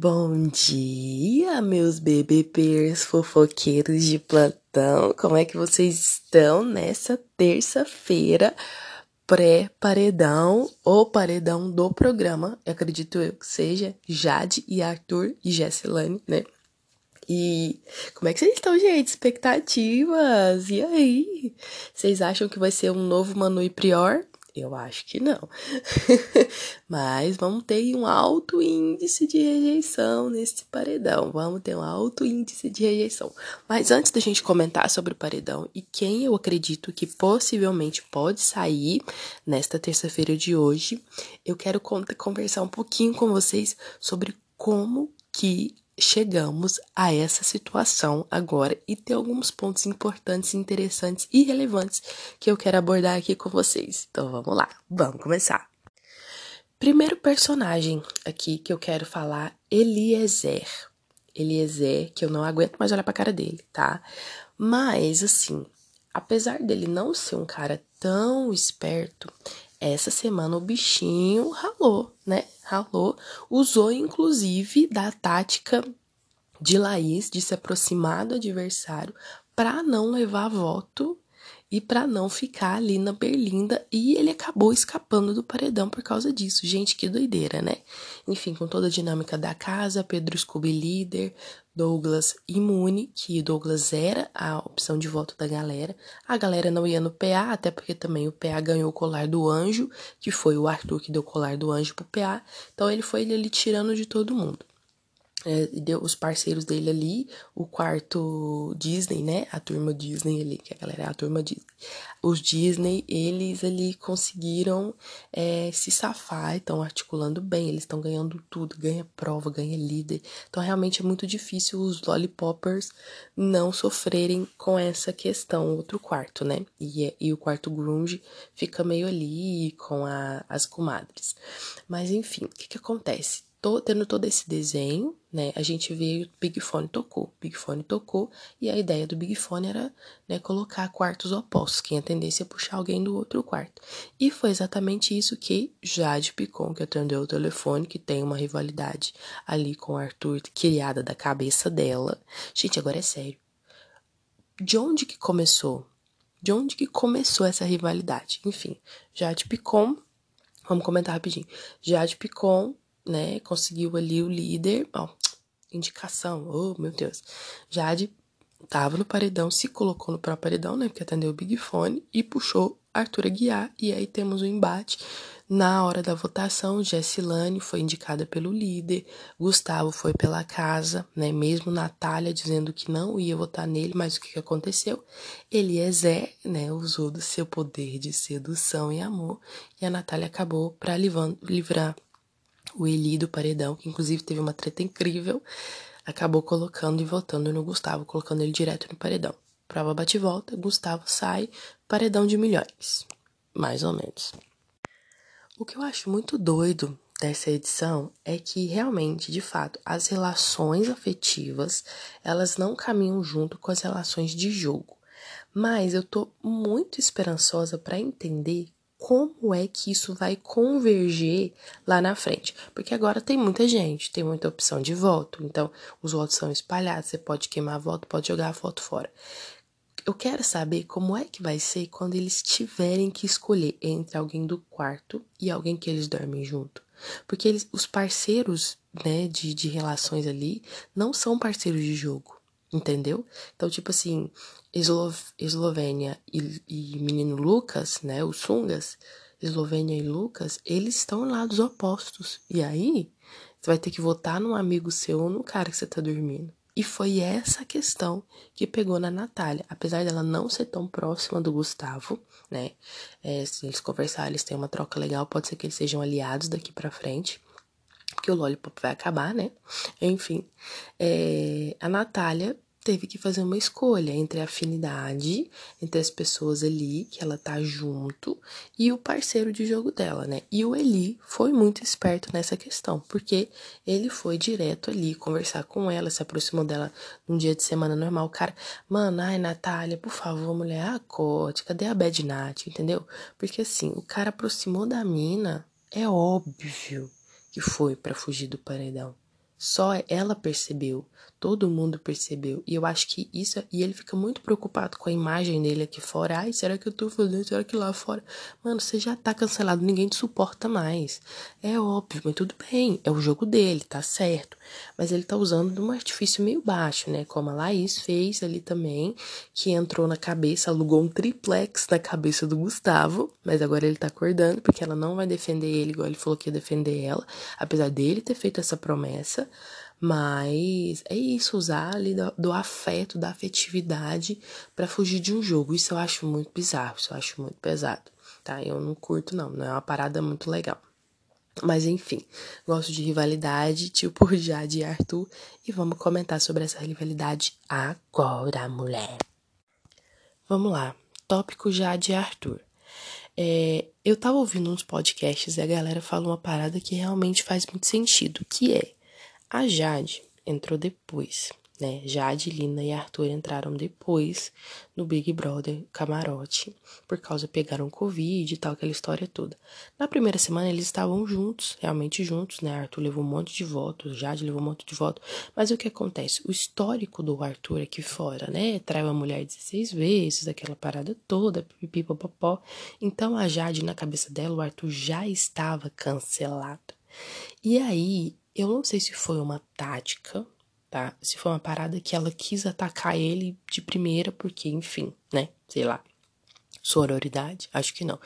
Bom dia, meus BBPers fofoqueiros de plantão. Como é que vocês estão nessa terça-feira pré-paredão ou paredão do programa? Eu acredito eu que seja Jade e Arthur e Jessilane, né? E como é que vocês estão, gente? Expectativas? E aí? Vocês acham que vai ser um novo Manu e Prior? Eu acho que não. Mas vamos ter um alto índice de rejeição nesse paredão. Vamos ter um alto índice de rejeição. Mas antes da gente comentar sobre o paredão e quem eu acredito que possivelmente pode sair nesta terça-feira de hoje, eu quero conversar um pouquinho com vocês sobre como que chegamos a essa situação agora e tem alguns pontos importantes, interessantes e relevantes que eu quero abordar aqui com vocês. Então vamos lá, vamos começar. Primeiro personagem aqui que eu quero falar, Eliezer. Eliezer, que eu não aguento mais olhar pra cara dele, tá? Mas, assim, apesar dele não ser um cara tão esperto, essa semana o bichinho ralou, né? Ralou. Usou, inclusive, da tática de Laís de se aproximar do adversário para não levar voto e para não ficar ali na berlinda e ele acabou escapando do paredão por causa disso. Gente, que doideira, né? Enfim, com toda a dinâmica da casa, Pedro Scooby líder, Douglas imune, que Douglas era a opção de voto da galera. A galera não ia no PA, até porque também o PA ganhou o colar do anjo, que foi o Arthur que deu o colar do anjo pro PA. Então ele foi ali tirando de todo mundo é, deu os parceiros dele ali, o quarto Disney, né? A turma Disney ali, que a galera é a turma Disney. Os Disney, eles ali conseguiram é, se safar, estão articulando bem, eles estão ganhando tudo, ganha prova, ganha líder. Então realmente é muito difícil os lollipoppers não sofrerem com essa questão, outro quarto, né? E, e o quarto grunge fica meio ali com a, as comadres. Mas enfim, o que que acontece? Tendo todo esse desenho, né? A gente veio, o Big Fone tocou, Big Fone tocou, e a ideia do Big Fone era, né, colocar quartos opostos, atendesse a puxar alguém do outro quarto. E foi exatamente isso que Jade Picon, que atendeu o telefone, que tem uma rivalidade ali com o Arthur, criada da cabeça dela. Gente, agora é sério. De onde que começou? De onde que começou essa rivalidade? Enfim, Jade Picon, vamos comentar rapidinho. Jade Picon né, conseguiu ali o líder, ó, indicação, oh meu Deus. Jade tava no paredão, se colocou no próprio paredão, né, porque atendeu o Big Fone e puxou Arthur Aguiar, e aí temos o um embate. Na hora da votação, Jessilane foi indicada pelo líder, Gustavo foi pela casa, né? Mesmo Natália dizendo que não ia votar nele, mas o que, que aconteceu? Eliezer, né? Usou do seu poder de sedução e amor, e a Natália acabou para livrar o Eli do Paredão, que inclusive teve uma treta incrível, acabou colocando e votando no Gustavo, colocando ele direto no Paredão. Prova bate-volta, Gustavo sai, Paredão de milhões. Mais ou menos. O que eu acho muito doido dessa edição é que realmente, de fato, as relações afetivas, elas não caminham junto com as relações de jogo. Mas eu tô muito esperançosa para entender como é que isso vai converger lá na frente. Porque agora tem muita gente, tem muita opção de voto, então os votos são espalhados, você pode queimar voto, pode jogar a foto fora. Eu quero saber como é que vai ser quando eles tiverem que escolher entre alguém do quarto e alguém que eles dormem junto. Porque eles, os parceiros né, de, de relações ali não são parceiros de jogo. Entendeu? Então, tipo assim, Eslo Eslovênia e, e menino Lucas, né? Os Sungas, Eslovênia e Lucas, eles estão em lados opostos. E aí, você vai ter que votar num amigo seu ou no cara que você tá dormindo. E foi essa questão que pegou na Natália. Apesar dela não ser tão próxima do Gustavo, né? É, se eles conversarem, eles têm uma troca legal, pode ser que eles sejam aliados daqui para frente porque o Lollipop vai acabar, né? Enfim, é, a Natália teve que fazer uma escolha entre a afinidade entre as pessoas ali que ela tá junto e o parceiro de jogo dela, né? E o Eli foi muito esperto nessa questão, porque ele foi direto ali conversar com ela, se aproximou dela num dia de semana normal. O cara, mano, ai, Natália, por favor, mulher, acorde, cadê a Bad Nat, entendeu? Porque assim, o cara aproximou da mina, é óbvio que foi para fugir do paredão. Só ela percebeu. Todo mundo percebeu. E eu acho que isso. E ele fica muito preocupado com a imagem dele aqui fora. Ai, será que eu tô fazendo? Será que lá fora? Mano, você já tá cancelado. Ninguém te suporta mais. É óbvio, mas tudo bem. É o jogo dele, tá certo. Mas ele tá usando de um artifício meio baixo, né? Como a Laís fez ali também. Que entrou na cabeça, alugou um triplex na cabeça do Gustavo. Mas agora ele tá acordando, porque ela não vai defender ele, igual ele falou que ia defender ela. Apesar dele ter feito essa promessa. Mas é isso, usar ali do, do afeto, da afetividade para fugir de um jogo. Isso eu acho muito bizarro, isso eu acho muito pesado, tá? Eu não curto, não, não é uma parada muito legal. Mas enfim, gosto de rivalidade, tipo Jade e Arthur, e vamos comentar sobre essa rivalidade agora, mulher. Vamos lá, tópico Jade e Arthur. É, eu tava ouvindo uns podcasts e a galera falou uma parada que realmente faz muito sentido, que é a Jade entrou depois, né? Jade, Lina e Arthur entraram depois no Big Brother camarote, por causa pegaram Covid e tal, aquela história toda. Na primeira semana eles estavam juntos, realmente juntos, né? Arthur levou um monte de votos, Jade levou um monte de votos. Mas o que acontece? O histórico do Arthur aqui fora, né? Traiu a mulher 16 vezes, aquela parada toda, pipipopopó. Então a Jade, na cabeça dela, o Arthur já estava cancelado. E aí eu não sei se foi uma tática, tá? Se foi uma parada que ela quis atacar ele de primeira, porque, enfim, né? Sei lá. Sororidade? Acho que não.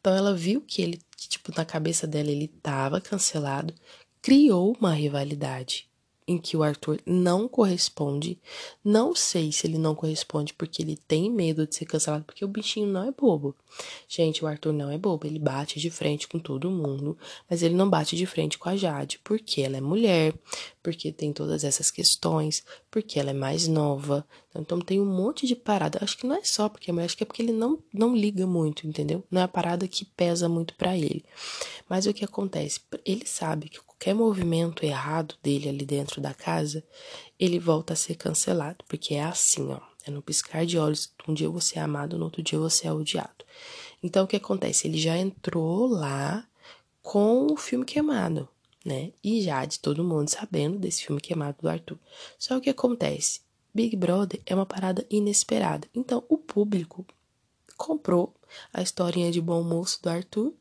Então ela viu que ele, tipo, na cabeça dela ele tava cancelado, criou uma rivalidade em que o Arthur não corresponde. Não sei se ele não corresponde porque ele tem medo de ser cancelado, porque o bichinho não é bobo. Gente, o Arthur não é bobo, ele bate de frente com todo mundo, mas ele não bate de frente com a Jade, porque ela é mulher, porque tem todas essas questões, porque ela é mais nova. Então tem um monte de parada. Acho que não é só porque é mulher, acho que é porque ele não, não liga muito, entendeu? Não é a parada que pesa muito para ele. Mas o que acontece? Ele sabe que qualquer movimento errado dele ali dentro da casa, ele volta a ser cancelado, porque é assim, ó, é no piscar de olhos, um dia você é amado, no outro dia você é odiado. Então o que acontece? Ele já entrou lá com o filme queimado, né? E já de todo mundo sabendo desse filme queimado do Arthur. Só o que acontece? Big Brother é uma parada inesperada. Então o público comprou a historinha de bom moço do Arthur,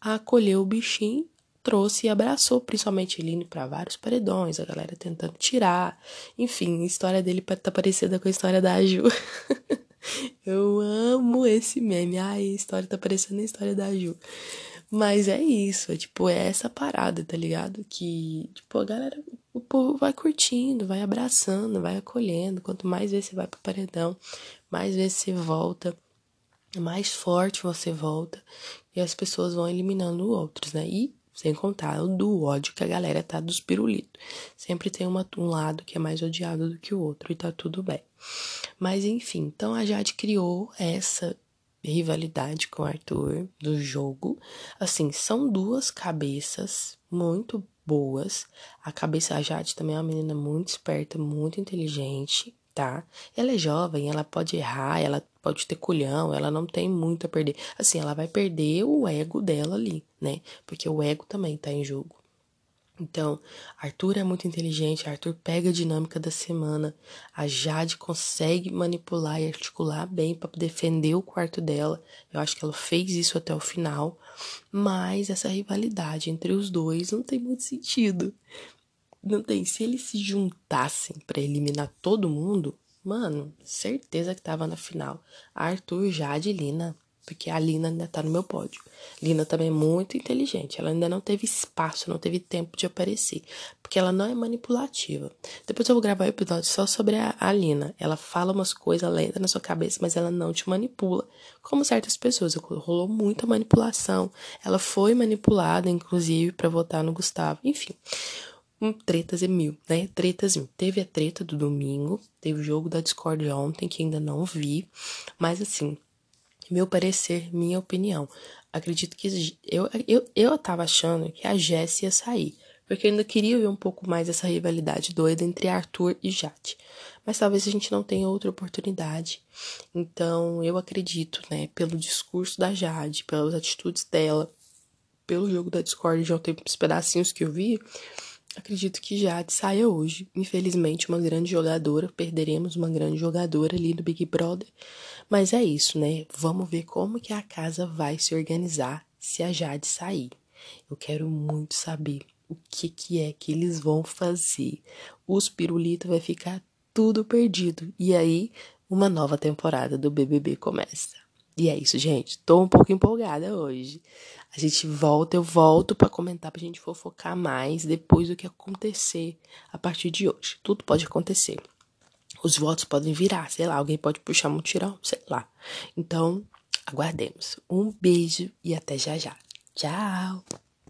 acolheu o bichinho trouxe e abraçou, principalmente ele indo para vários paredões, a galera tentando tirar. Enfim, a história dele tá parecida com a história da Ju. Eu amo esse meme. Ai, a história tá parecendo a história da Ju. Mas é isso, é tipo, é essa parada, tá ligado? Que, tipo, a galera, o povo vai curtindo, vai abraçando, vai acolhendo. Quanto mais vezes você vai pro paredão, mais vezes você volta, mais forte você volta. E as pessoas vão eliminando outros, né? E sem contar do ódio que a galera tá dos pirulitos. Sempre tem uma, um lado que é mais odiado do que o outro e tá tudo bem. Mas enfim, então a Jade criou essa rivalidade com o Arthur do jogo. Assim, são duas cabeças muito boas. A cabeça, a Jade também é uma menina muito esperta, muito inteligente tá? Ela é jovem, ela pode errar, ela pode ter culhão, ela não tem muito a perder. Assim, ela vai perder o ego dela ali, né? Porque o ego também tá em jogo. Então, Arthur é muito inteligente, Arthur pega a dinâmica da semana, a Jade consegue manipular e articular bem para defender o quarto dela. Eu acho que ela fez isso até o final, mas essa rivalidade entre os dois não tem muito sentido. Não tem. Se eles se juntassem para eliminar todo mundo, mano, certeza que tava na final. Arthur, Jade e Lina. Porque a Lina ainda tá no meu pódio. Lina também é muito inteligente. Ela ainda não teve espaço, não teve tempo de aparecer. Porque ela não é manipulativa. Depois eu vou gravar um episódio só sobre a, a Lina. Ela fala umas coisas, lentas na sua cabeça, mas ela não te manipula. Como certas pessoas. Rolou muita manipulação. Ela foi manipulada, inclusive, para votar no Gustavo. Enfim um tretas e mil, né? Tretas mil. Teve a treta do domingo, teve o jogo da Discord ontem, que ainda não vi, mas assim, meu parecer, minha opinião. Acredito que eu, eu, eu tava achando que a Jessie ia sair, porque eu ainda queria ver um pouco mais essa rivalidade doida entre Arthur e Jade. Mas talvez a gente não tenha outra oportunidade. Então, eu acredito, né, pelo discurso da Jade, pelas atitudes dela, pelo jogo da Discord de ontem, os pedacinhos que eu vi, acredito que Jade saia hoje. Infelizmente, uma grande jogadora. Perderemos uma grande jogadora ali no Big Brother. Mas é isso, né? Vamos ver como que a casa vai se organizar se a Jade sair. Eu quero muito saber o que, que é que eles vão fazer. Os pirulitos vai ficar tudo perdido. E aí, uma nova temporada do BBB começa. E é isso, gente. Tô um pouco empolgada hoje. A gente volta, eu volto para comentar pra gente fofocar mais depois do que acontecer a partir de hoje. Tudo pode acontecer. Os votos podem virar, sei lá, alguém pode puxar um tirão, sei lá. Então, aguardemos. Um beijo e até já já. Tchau!